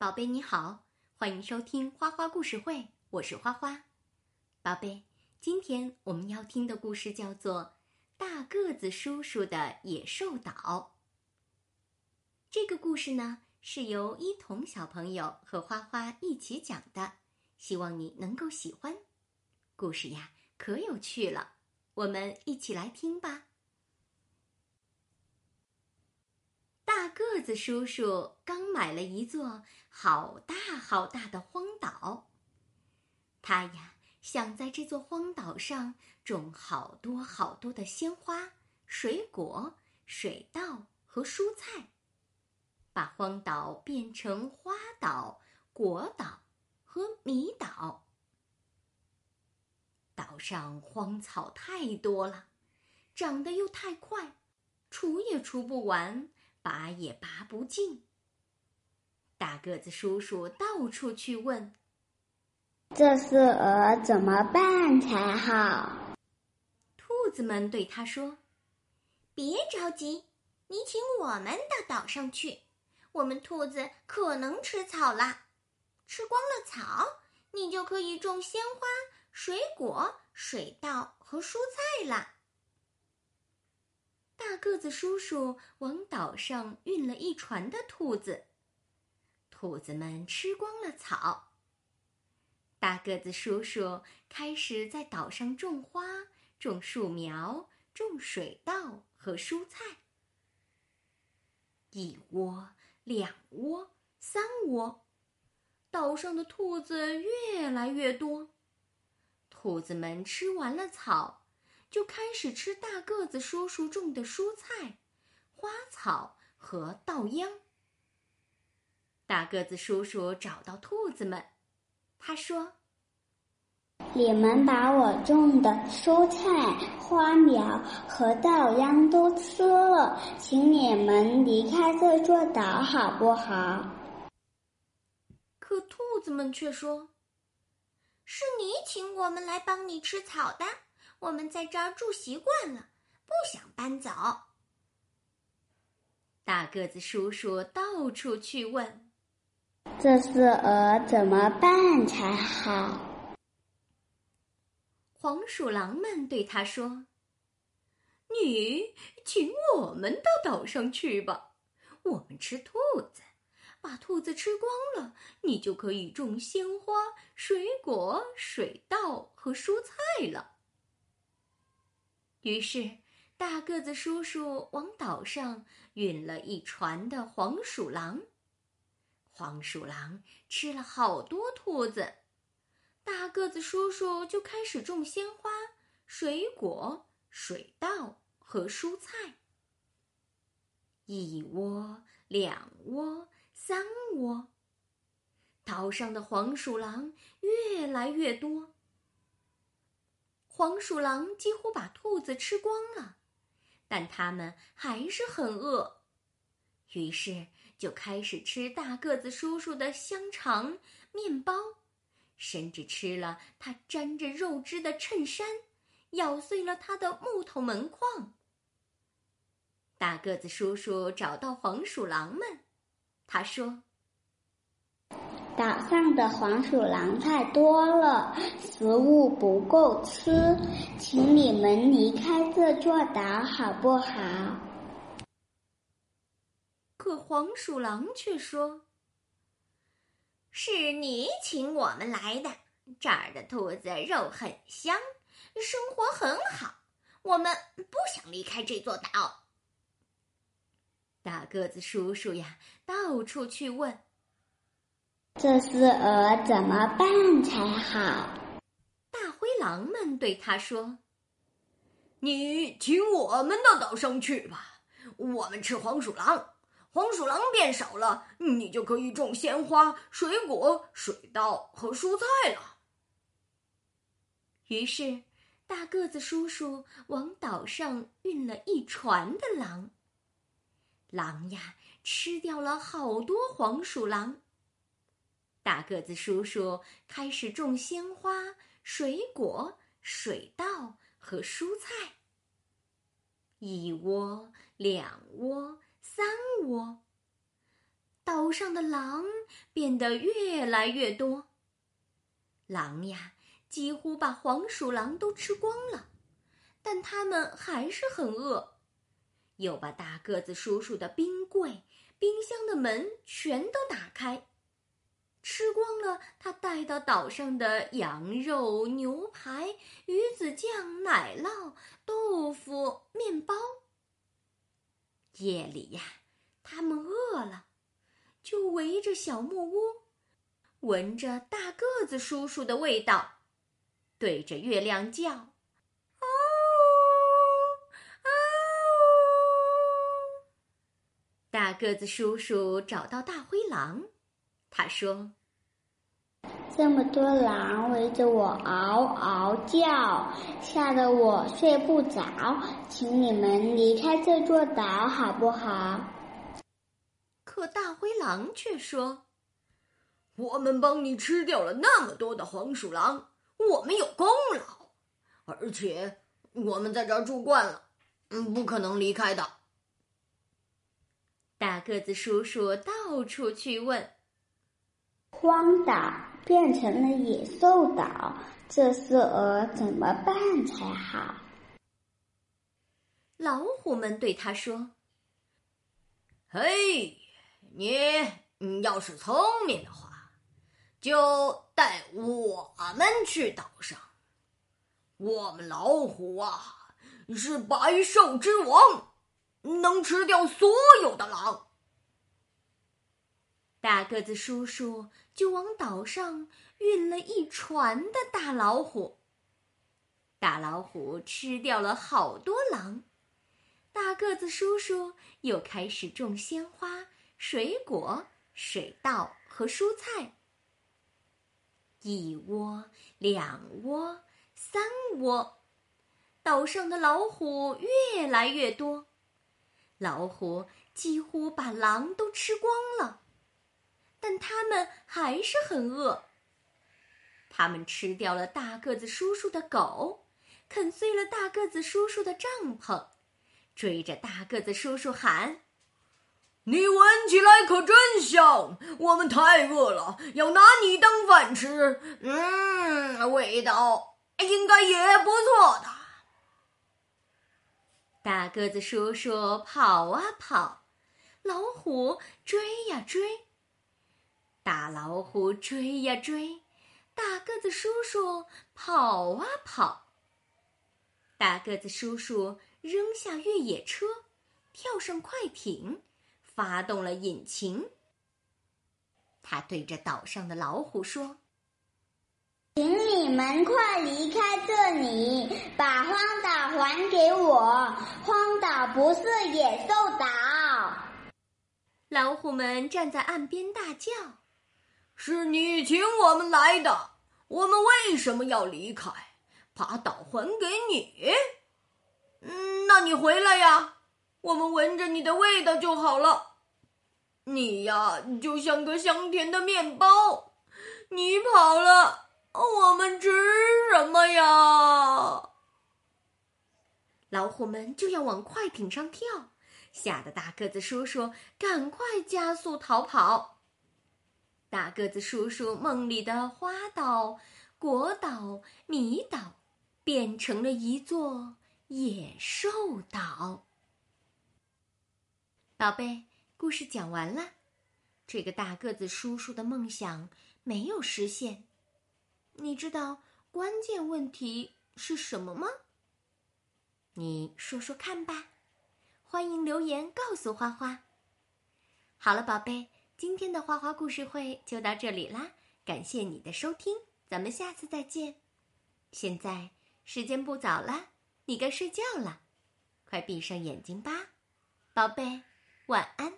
宝贝你好，欢迎收听花花故事会，我是花花。宝贝，今天我们要听的故事叫做《大个子叔叔的野兽岛》。这个故事呢，是由一彤小朋友和花花一起讲的，希望你能够喜欢。故事呀，可有趣了，我们一起来听吧。大个子叔叔刚买了一座好大好大的荒岛。他呀，想在这座荒岛上种好多好多的鲜花、水果、水稻和蔬菜，把荒岛变成花岛、果岛和米岛。岛上荒草太多了，长得又太快，除也除不完。拔也拔不尽。大个子叔叔到处去问：“这是鹅怎么办才好？”兔子们对他说：“别着急，你请我们到岛上去。我们兔子可能吃草啦，吃光了草，你就可以种鲜花、水果、水稻和蔬菜啦。”大个子叔叔往岛上运了一船的兔子，兔子们吃光了草。大个子叔叔开始在岛上种花、种树苗、种水稻和蔬菜。一窝、两窝、三窝，岛上的兔子越来越多。兔子们吃完了草。就开始吃大个子叔叔种的蔬菜、花草和稻秧。大个子叔叔找到兔子们，他说：“你们把我种的蔬菜、花苗和稻秧都吃了，请你们离开这座岛好不好？”可兔子们却说：“是你请我们来帮你吃草的。”我们在这儿住习惯了，不想搬走。大个子叔叔到处去问：“这是鹅怎么办才好？”黄鼠狼们对他说：“你请我们到岛上去吧，我们吃兔子，把兔子吃光了，你就可以种鲜花、水果、水稻和蔬菜了。”于是，大个子叔叔往岛上运了一船的黄鼠狼。黄鼠狼吃了好多兔子，大个子叔叔就开始种鲜花、水果、水稻和蔬菜。一窝、两窝、三窝，岛上的黄鼠狼越来越多。黄鼠狼几乎把兔子吃光了，但它们还是很饿，于是就开始吃大个子叔叔的香肠、面包，甚至吃了他沾着肉汁的衬衫，咬碎了他的木头门框。大个子叔叔找到黄鼠狼们，他说。岛上的黄鼠狼太多了，食物不够吃，请你们离开这座岛好不好？可黄鼠狼却说：“是你请我们来的，这儿的兔子肉很香，生活很好，我们不想离开这座岛。”大个子叔叔呀，到处去问。这事儿怎么办才好？大灰狼们对他说：“你请我们到岛上去吧，我们吃黄鼠狼，黄鼠狼变少了，你就可以种鲜花、水果、水稻和蔬菜了。”于是，大个子叔叔往岛上运了一船的狼。狼呀，吃掉了好多黄鼠狼。大个子叔叔开始种鲜花、水果、水稻和蔬菜。一窝、两窝、三窝，岛上的狼变得越来越多。狼呀，几乎把黄鼠狼都吃光了，但他们还是很饿，又把大个子叔叔的冰柜、冰箱的门全都打开，吃光了他带到岛上的羊肉、牛排、鱼子酱、奶酪、豆腐、面包。夜里呀，他们饿了，就围着小木屋。闻着大个子叔叔的味道，对着月亮叫：“嗷嗷！”大个子叔叔找到大灰狼，他说：“这么多狼围着我嗷嗷叫，吓得我睡不着，请你们离开这座岛好不好？”可大灰狼却说。我们帮你吃掉了那么多的黄鼠狼，我们有功劳，而且我们在这儿住惯了，嗯，不可能离开的。大个子叔叔到处去问：“荒岛变成了野兽岛，这事儿怎么办才好？”老虎们对他说：“嘿，你你要是聪明的话。”就带我们去岛上。我们老虎啊，是百兽之王，能吃掉所有的狼。大个子叔叔就往岛上运了一船的大老虎。大老虎吃掉了好多狼，大个子叔叔又开始种鲜花、水果、水稻和蔬菜。一窝，两窝，三窝，岛上的老虎越来越多，老虎几乎把狼都吃光了，但它们还是很饿。它们吃掉了大个子叔叔的狗，啃碎了大个子叔叔的帐篷，追着大个子叔叔喊。你闻起来可真香，我们太饿了，要拿你当饭吃。嗯，味道应该也不错的。大个子叔叔跑啊跑，老虎追呀追。大老虎追呀追，大个子叔叔跑啊跑。大个子叔叔扔下越野车，跳上快艇。发动了引擎，他对着岛上的老虎说：“请你们快离开这里，把荒岛还给我。荒岛不是野兽岛。”老虎们站在岸边大叫：“是你请我们来的，我们为什么要离开？把岛还给你？嗯，那你回来呀，我们闻着你的味道就好了。”你呀，就像个香甜的面包，你跑了，我们吃什么呀？老虎们就要往快艇上跳，吓得大个子叔叔赶快加速逃跑。大个子叔叔梦里的花岛、果岛、米岛，变成了一座野兽岛。宝贝。故事讲完了，这个大个子叔叔的梦想没有实现。你知道关键问题是什么吗？你说说看吧，欢迎留言告诉花花。好了，宝贝，今天的花花故事会就到这里啦，感谢你的收听，咱们下次再见。现在时间不早了，你该睡觉了，快闭上眼睛吧，宝贝，晚安。